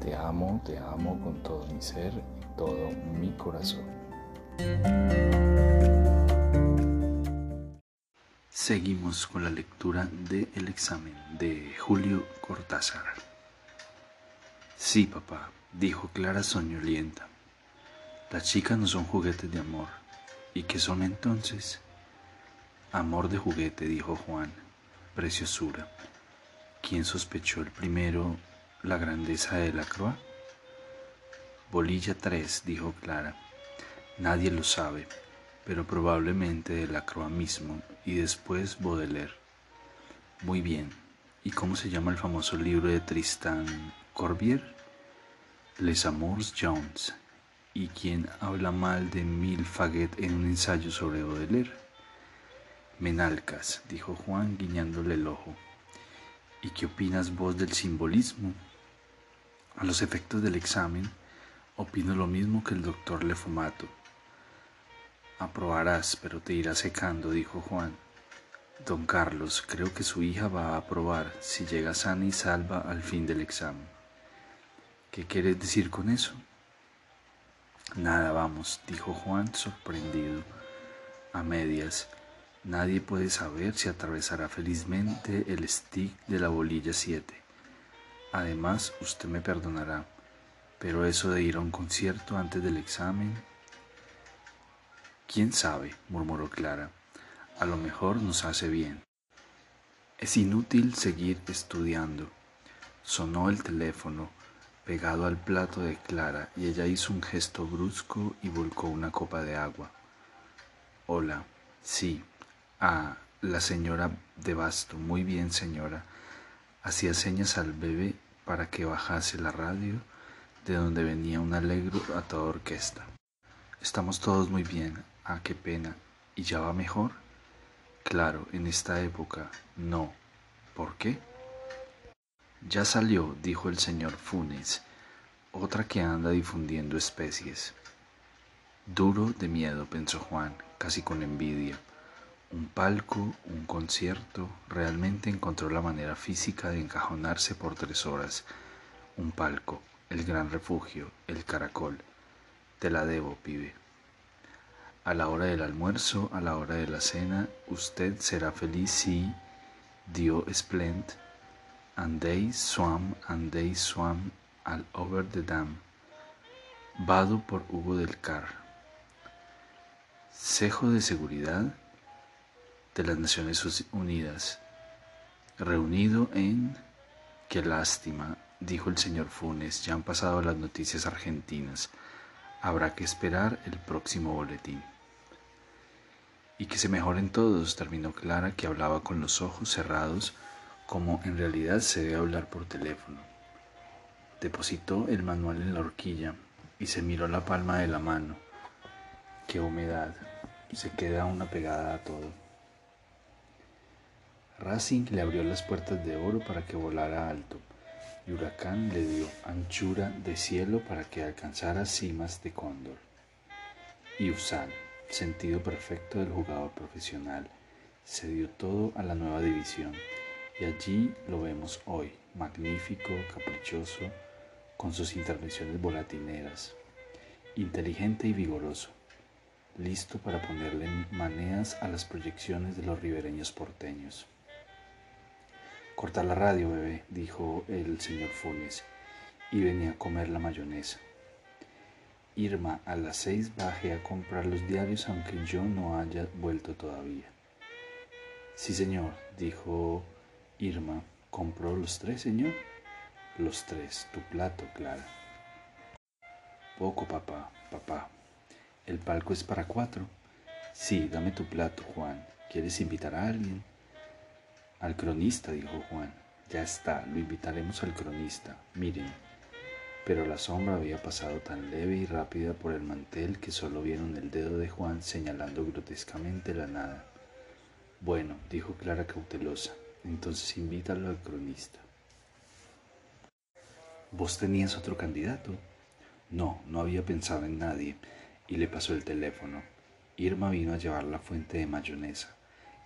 Te amo, te amo con todo mi ser y todo mi corazón. Seguimos con la lectura de El examen de Julio Cortázar. Sí, papá, dijo Clara soñolienta. Las chicas no son juguetes de amor. ¿Y qué son entonces? Amor de juguete, dijo Juan. Preciosura. ¿Quién sospechó el primero la grandeza de la croix? Bolilla 3, dijo Clara. Nadie lo sabe, pero probablemente de la croix mismo y después Baudelaire. Muy bien. ¿Y cómo se llama el famoso libro de Tristan Corbier? Les Amours Jones. ¿Y quién habla mal de Mil Faguet en un ensayo sobre Baudelaire? Menalcas, dijo Juan guiñándole el ojo. ¿Y qué opinas vos del simbolismo? A los efectos del examen, opino lo mismo que el doctor Lefumato. Aprobarás, pero te irás secando, dijo Juan. Don Carlos, creo que su hija va a aprobar si llega sana y salva al fin del examen. ¿Qué quieres decir con eso? Nada, vamos, dijo Juan sorprendido. A medias. Nadie puede saber si atravesará felizmente el stick de la bolilla 7. Además, usted me perdonará, pero eso de ir a un concierto antes del examen... ¿Quién sabe? murmuró Clara. A lo mejor nos hace bien. Es inútil seguir estudiando. Sonó el teléfono pegado al plato de Clara y ella hizo un gesto brusco y volcó una copa de agua. Hola, sí, a la señora de Basto. Muy bien, señora. Hacía señas al bebé para que bajase la radio, de donde venía un alegro a toda orquesta. Estamos todos muy bien. Ah, qué pena. ¿Y ya va mejor? Claro, en esta época no. ¿Por qué? Ya salió, dijo el señor Funes, otra que anda difundiendo especies. Duro de miedo, pensó Juan, casi con envidia un palco, un concierto, realmente encontró la manera física de encajonarse por tres horas. Un palco, el gran refugio, el caracol. Te la debo, pibe. A la hora del almuerzo, a la hora de la cena, usted será feliz si dio splend, and they swam, and they swam all over the dam. Vado por Hugo del Car. Cejo de seguridad de las Naciones Unidas, reunido en... Qué lástima, dijo el señor Funes, ya han pasado las noticias argentinas. Habrá que esperar el próximo boletín. Y que se mejoren todos, terminó Clara, que hablaba con los ojos cerrados, como en realidad se debe hablar por teléfono. Depositó el manual en la horquilla y se miró la palma de la mano. Qué humedad, se queda una pegada a todo. Racing le abrió las puertas de oro para que volara alto, y Huracán le dio anchura de cielo para que alcanzara cimas de cóndor. Y Usal, sentido perfecto del jugador profesional, se dio todo a la nueva división, y allí lo vemos hoy, magnífico, caprichoso, con sus intervenciones volatineras, inteligente y vigoroso, listo para ponerle maneas a las proyecciones de los ribereños porteños. Corta la radio, bebé, dijo el señor Funes, y venía a comer la mayonesa. Irma, a las seis baje a comprar los diarios aunque yo no haya vuelto todavía. Sí, señor, dijo Irma. ¿Compró los tres, señor? Los tres, tu plato, Clara. Poco, papá, papá. El palco es para cuatro. Sí, dame tu plato, Juan. ¿Quieres invitar a alguien? Al cronista, dijo Juan. Ya está, lo invitaremos al cronista. Miren, pero la sombra había pasado tan leve y rápida por el mantel que solo vieron el dedo de Juan señalando grotescamente la nada. Bueno, dijo Clara cautelosa, entonces invítalo al cronista. ¿Vos tenías otro candidato? No, no había pensado en nadie, y le pasó el teléfono. Irma vino a llevar la fuente de mayonesa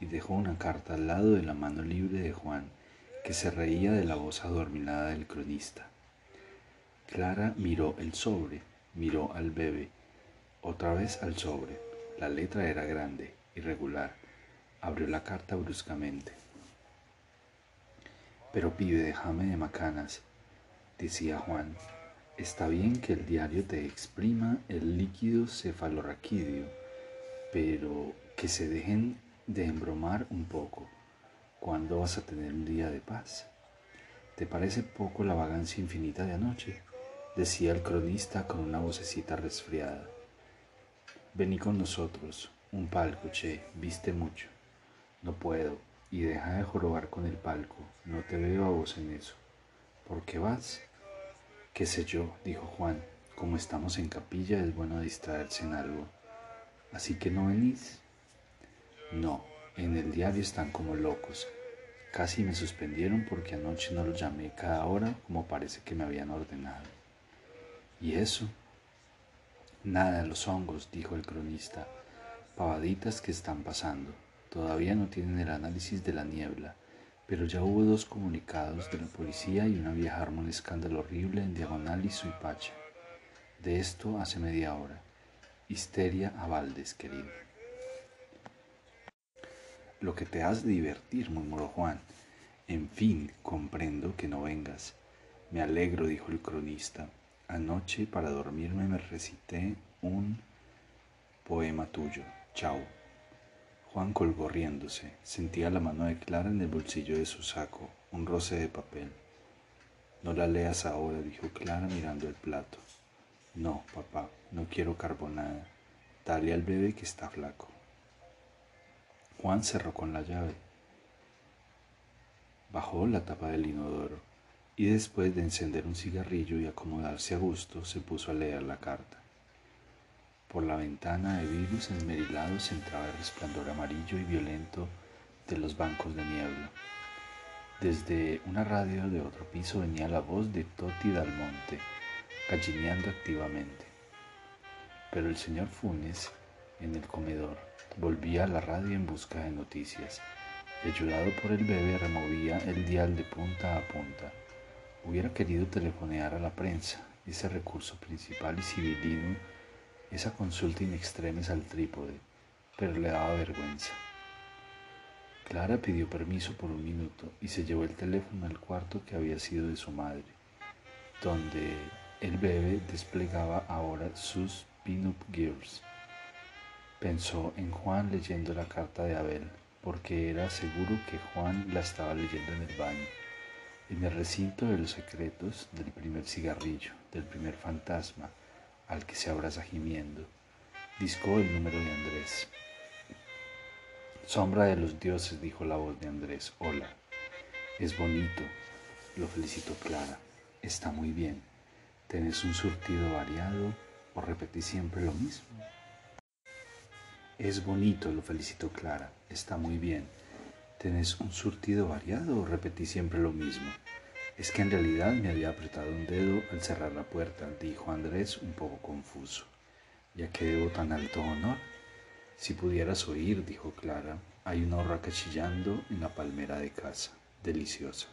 y dejó una carta al lado de la mano libre de Juan, que se reía de la voz adormilada del cronista. Clara miró el sobre, miró al bebé, otra vez al sobre. La letra era grande, irregular. Abrió la carta bruscamente. Pero pibe, déjame de macanas, decía Juan. Está bien que el diario te exprima el líquido cefalorraquídeo, pero que se dejen de embromar un poco. ¿Cuándo vas a tener un día de paz? ¿Te parece poco la vagancia infinita de anoche? decía el cronista con una vocecita resfriada. Vení con nosotros, un palco, che, viste mucho. No puedo, y deja de jorobar con el palco, no te veo a vos en eso. ¿Por qué vas? Qué sé yo, dijo Juan, como estamos en capilla es bueno distraerse en algo. Así que no venís. No, en el diario están como locos. Casi me suspendieron porque anoche no los llamé cada hora como parece que me habían ordenado. ¿Y eso? Nada, los hongos, dijo el cronista. Pavaditas que están pasando. Todavía no tienen el análisis de la niebla, pero ya hubo dos comunicados de la policía y una vieja armó un escándalo horrible en Diagonal y Suipacha. De esto hace media hora. Histeria a Valdes, querido. Lo que te has de divertir, murmuró Juan. En fin, comprendo que no vengas. Me alegro, dijo el cronista. Anoche para dormirme me recité un poema tuyo. Chao. Juan colgó riéndose. Sentía la mano de Clara en el bolsillo de su saco, un roce de papel. No la leas ahora, dijo Clara mirando el plato. No, papá, no quiero carbonada. Dale al bebé que está flaco. Juan cerró con la llave. Bajó la tapa del inodoro y después de encender un cigarrillo y acomodarse a gusto se puso a leer la carta. Por la ventana de vidrios esmerilados entraba el resplandor amarillo y violento de los bancos de niebla. Desde una radio de otro piso venía la voz de Toti Dalmonte, gallineando activamente. Pero el señor Funes, en el comedor, volvía a la radio en busca de noticias. ayudado por el bebé, removía el dial de punta a punta. Hubiera querido telefonear a la prensa, ese recurso principal y civilino esa consulta in extremis al trípode, pero le daba vergüenza. Clara pidió permiso por un minuto y se llevó el teléfono al cuarto que había sido de su madre, donde el bebé desplegaba ahora sus pin-up girls. Pensó en Juan leyendo la carta de Abel, porque era seguro que Juan la estaba leyendo en el baño, en el recinto de los secretos del primer cigarrillo, del primer fantasma, al que se abraza gimiendo. Discó el número de Andrés. Sombra de los dioses, dijo la voz de Andrés. Hola. Es bonito. Lo felicito Clara. Está muy bien. ¿Tenés un surtido variado o repetís siempre lo mismo? Es bonito, lo felicito Clara. Está muy bien. ¿Tenés un surtido variado o repetís siempre lo mismo? Es que en realidad me había apretado un dedo al cerrar la puerta, dijo Andrés un poco confuso. ¿Ya que debo tan alto honor? Si pudieras oír, dijo Clara, hay una horraca chillando en la palmera de casa. Deliciosa.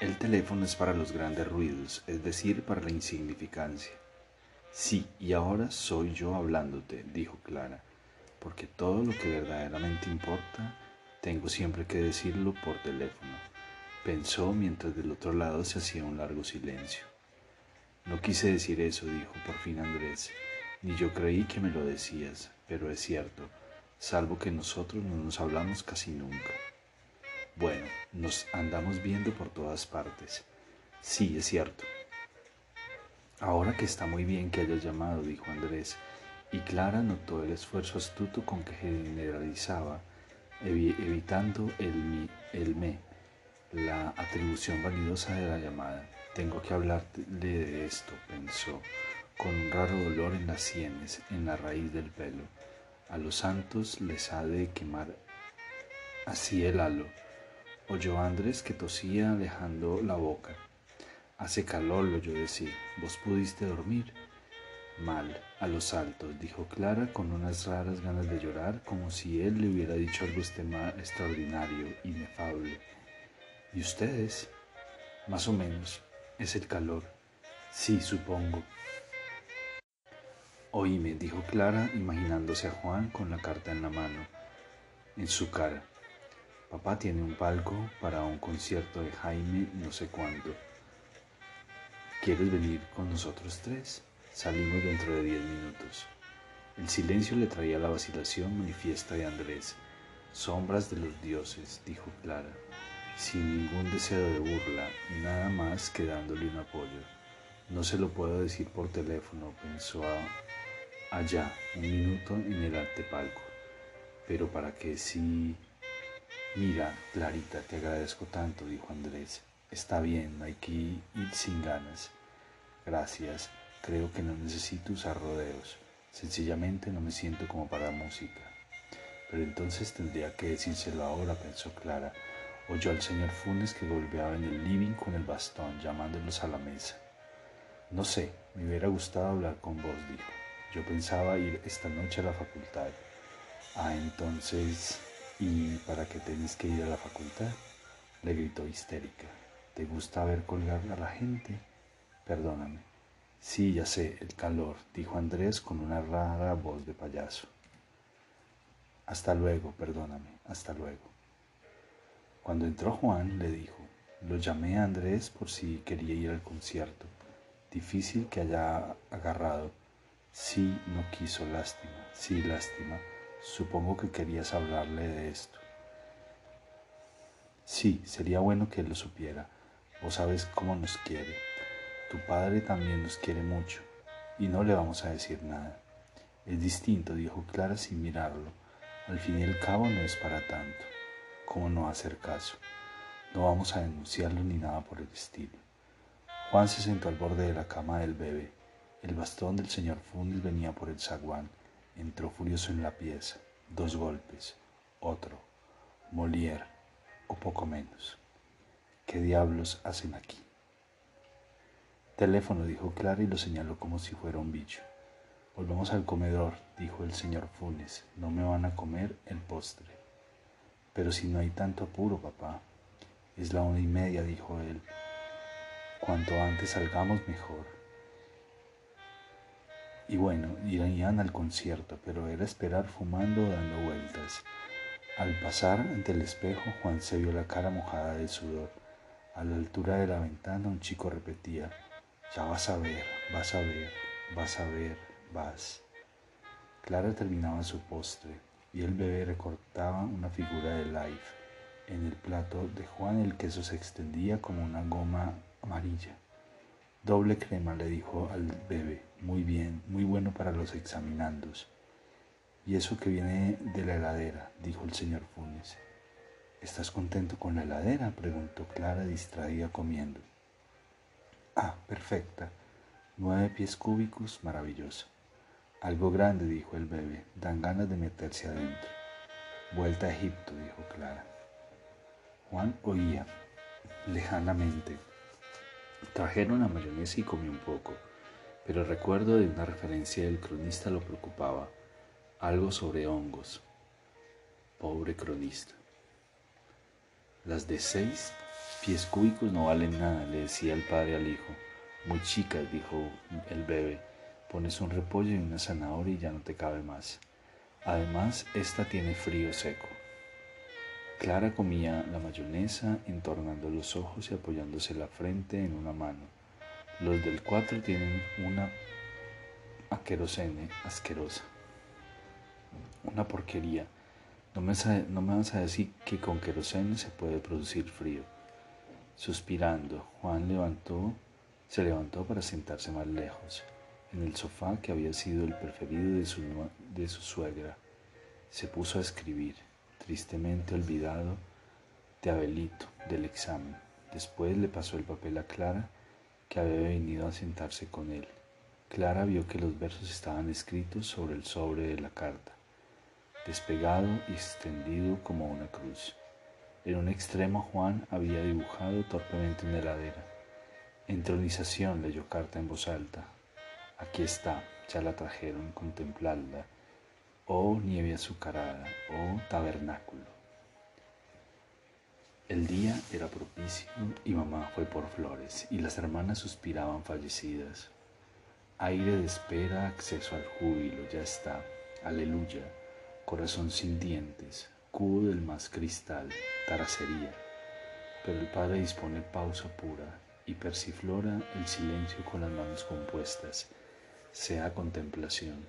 El teléfono es para los grandes ruidos, es decir, para la insignificancia. Sí, y ahora soy yo hablándote, dijo Clara, porque todo lo que verdaderamente importa, tengo siempre que decirlo por teléfono pensó mientras del otro lado se hacía un largo silencio. No quise decir eso, dijo por fin Andrés, ni yo creí que me lo decías, pero es cierto, salvo que nosotros no nos hablamos casi nunca. Bueno, nos andamos viendo por todas partes. Sí, es cierto. Ahora que está muy bien que hayas llamado, dijo Andrés, y Clara notó el esfuerzo astuto con que generalizaba, evitando el, el me la atribución vanidosa de la llamada. Tengo que hablarle de esto, pensó, con un raro dolor en las sienes, en la raíz del pelo. A los santos les ha de quemar así el halo. Oyó Andrés que tosía dejando la boca. Hace calor, lo oyó decir. ¿Vos pudiste dormir? Mal, a los altos, dijo Clara con unas raras ganas de llorar, como si él le hubiera dicho algo extraordinario, inefable. ¿Y ustedes? Más o menos. Es el calor. Sí, supongo. Oíme, dijo Clara, imaginándose a Juan con la carta en la mano, en su cara. Papá tiene un palco para un concierto de Jaime no sé cuándo. ¿Quieres venir con nosotros tres? Salimos dentro de diez minutos. El silencio le traía la vacilación manifiesta de Andrés. Sombras de los dioses, dijo Clara, sin ningún deseo de burla, nada más que dándole un apoyo. No se lo puedo decir por teléfono, pensó allá, un minuto en el antepalco. Pero para que sí... Mira, Clarita, te agradezco tanto, dijo Andrés. Está bien, hay que ir sin ganas. Gracias. Creo que no necesito usar rodeos. Sencillamente no me siento como para música. Pero entonces tendría que decírselo ahora, pensó Clara. Oyó al señor Funes que golpeaba en el living con el bastón, llamándolos a la mesa. No sé, me hubiera gustado hablar con vos, dijo. Yo pensaba ir esta noche a la facultad. Ah, entonces, ¿y para qué tenés que ir a la facultad? Le gritó histérica. ¿Te gusta ver colgar a la gente? Perdóname. Sí, ya sé, el calor, dijo Andrés con una rara voz de payaso. Hasta luego, perdóname, hasta luego. Cuando entró Juan, le dijo, lo llamé a Andrés por si quería ir al concierto. Difícil que haya agarrado. Sí, no quiso, lástima. Sí, lástima. Supongo que querías hablarle de esto. Sí, sería bueno que él lo supiera. Vos sabes cómo nos quiere. Tu padre también nos quiere mucho y no le vamos a decir nada. Es distinto, dijo Clara sin mirarlo. Al fin y al cabo no es para tanto. ¿Cómo no hacer caso? No vamos a denunciarlo ni nada por el estilo. Juan se sentó al borde de la cama del bebé. El bastón del señor Funes venía por el zaguán. Entró furioso en la pieza. Dos golpes. Otro. Molière. O poco menos. ¿Qué diablos hacen aquí? Teléfono, dijo Clara y lo señaló como si fuera un bicho. Volvamos al comedor, dijo el señor Funes. No me van a comer el postre. Pero si no hay tanto apuro, papá. Es la una y media, dijo él. Cuanto antes salgamos, mejor. Y bueno, irían al concierto, pero era esperar fumando o dando vueltas. Al pasar ante el espejo, Juan se vio la cara mojada de sudor. A la altura de la ventana un chico repetía, ya vas a ver, vas a ver, vas a ver, vas. Clara terminaba su postre y el bebé recortaba una figura de Life. En el plato de Juan el queso se extendía como una goma amarilla. Doble crema, le dijo al bebé. Muy bien, muy bueno para los examinandos. Y eso que viene de la heladera, dijo el señor Funes. ¿Estás contento con la heladera? preguntó Clara distraída comiendo. Ah, perfecta. Nueve pies cúbicos, maravilloso. Algo grande, dijo el bebé. Dan ganas de meterse adentro. Vuelta a Egipto, dijo Clara. Juan oía lejanamente. Trajeron a mayonesa y comió un poco, pero el recuerdo de una referencia del cronista lo preocupaba. Algo sobre hongos. Pobre cronista. Las de seis Pies cúbicos no valen nada, le decía el padre al hijo. Muy chicas, dijo el bebé. Pones un repollo y una zanahoria y ya no te cabe más. Además, esta tiene frío seco. Clara comía la mayonesa, entornando los ojos y apoyándose la frente en una mano. Los del cuatro tienen una aquerosene asquerosa. Una porquería. No me, vas a decir que con querosene se puede producir frío. Suspirando, Juan levantó, se levantó para sentarse más lejos, en el sofá que había sido el preferido de su, de su suegra. Se puso a escribir, tristemente olvidado de Abelito, del examen. Después le pasó el papel a Clara que había venido a sentarse con él. Clara vio que los versos estaban escritos sobre el sobre de la carta, despegado y extendido como una cruz. En un extremo Juan había dibujado torpemente una heladera. Entronización leyó carta en voz alta. Aquí está, ya la trajeron, contempladla. Oh nieve azucarada, oh tabernáculo. El día era propicio y mamá fue por flores y las hermanas suspiraban fallecidas. Aire de espera, acceso al júbilo, ya está. Aleluya. Corazón sin dientes, cubo del más cristal, taracería. Pero el Padre dispone pausa pura y persiflora el silencio con las manos compuestas, sea contemplación.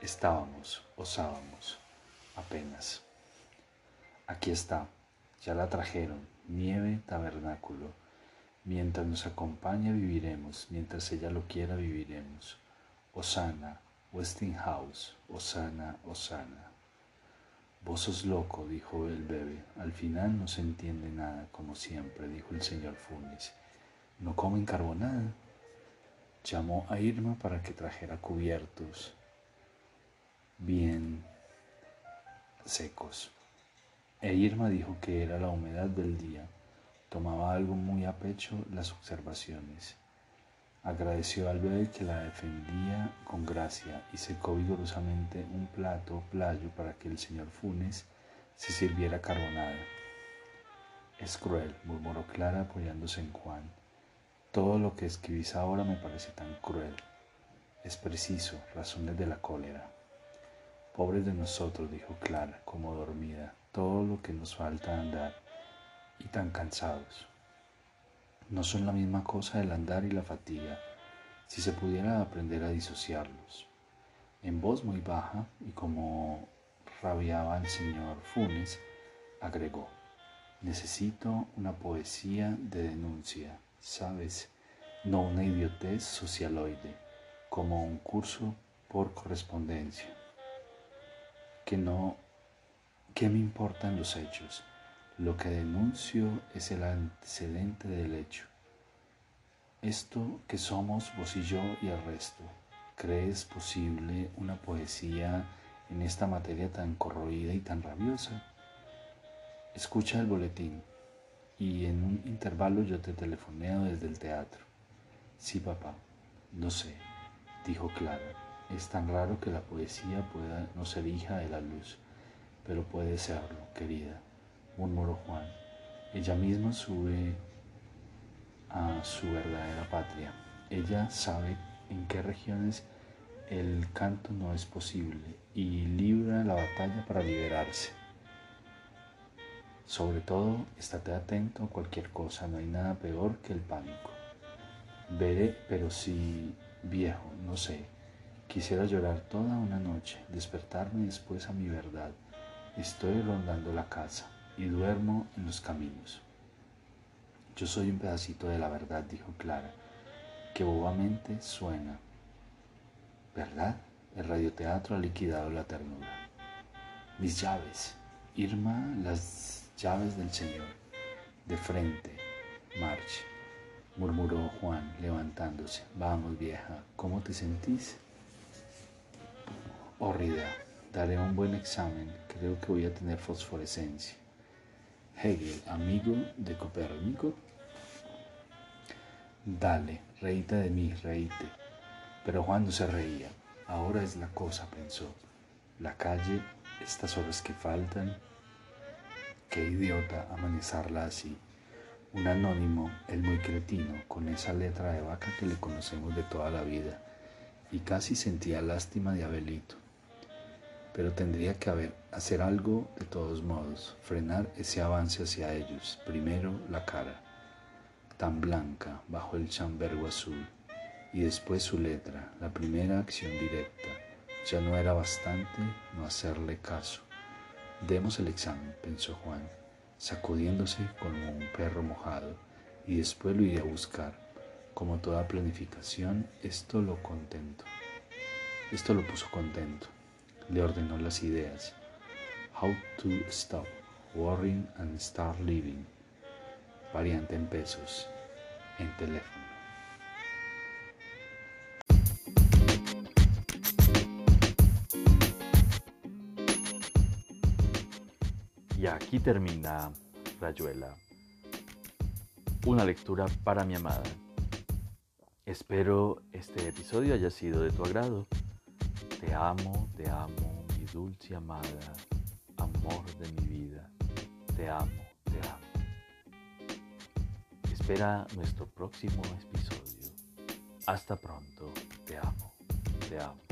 Estábamos, osábamos, apenas. Aquí está, ya la trajeron, nieve tabernáculo Mientras nos acompaña viviremos, mientras ella lo quiera viviremos. Osana, Westinghouse, Osana, Osana. Vos sos loco, dijo el bebé. Al final no se entiende nada, como siempre, dijo el señor Funes. ¿No comen carbonada? Llamó a Irma para que trajera cubiertos bien secos. E Irma dijo que era la humedad del día Tomaba algo muy a pecho las observaciones. Agradeció al bebé que la defendía con gracia y secó vigorosamente un plato playo para que el señor Funes se sirviera carbonada. Es cruel, murmuró Clara apoyándose en Juan. Todo lo que escribís ahora me parece tan cruel. Es preciso, razones de la cólera. Pobres de nosotros, dijo Clara, como dormida, todo lo que nos falta andar y tan cansados. No son la misma cosa el andar y la fatiga, si se pudiera aprender a disociarlos. En voz muy baja y como rabiaba el señor Funes, agregó, necesito una poesía de denuncia, ¿sabes? No una idiotez socialoide, como un curso por correspondencia. Que no, ¿qué me importan los hechos? Lo que denuncio es el antecedente del hecho. Esto que somos vos y yo y el resto. ¿Crees posible una poesía en esta materia tan corroída y tan rabiosa? Escucha el boletín y en un intervalo yo te telefoneo desde el teatro. Sí, papá, no sé, dijo Clara. Es tan raro que la poesía pueda no ser hija de la luz, pero puede serlo, querida murmuró Juan. Ella misma sube a su verdadera patria. Ella sabe en qué regiones el canto no es posible y libra la batalla para liberarse. Sobre todo, estate atento a cualquier cosa, no hay nada peor que el pánico. Veré, pero si viejo, no sé, quisiera llorar toda una noche, despertarme después a mi verdad. Estoy rondando la casa y duermo en los caminos. Yo soy un pedacito de la verdad, dijo Clara, que bobamente suena. ¿Verdad? El radioteatro ha liquidado la ternura. Mis llaves. Irma, las llaves del Señor. De frente. Marche. Murmuró Juan, levantándose. Vamos, vieja, ¿cómo te sentís? Horrida. Daré un buen examen. Creo que voy a tener fosforescencia. Hegel, amigo de Copérnico. Dale, reíte de mí, reíte. Pero Juan se reía. Ahora es la cosa, pensó. La calle, estas horas que faltan. Qué idiota amanecerla así. Un anónimo, el muy cretino, con esa letra de vaca que le conocemos de toda la vida. Y casi sentía lástima de Abelito pero tendría que hacer algo de todos modos, frenar ese avance hacia ellos. Primero la cara, tan blanca bajo el chambergo azul, y después su letra, la primera acción directa. Ya no era bastante no hacerle caso. Demos el examen, pensó Juan, sacudiéndose como un perro mojado, y después lo iría a buscar. Como toda planificación, esto lo contento. Esto lo puso contento le ordenó las ideas. How to Stop Worrying and Start Living, variante en pesos, en teléfono. Y aquí termina Rayuela, una lectura para mi amada. Espero este episodio haya sido de tu agrado. Te amo, te amo, mi dulce amada, amor de mi vida. Te amo, te amo. Espera nuestro próximo episodio. Hasta pronto. Te amo, te amo.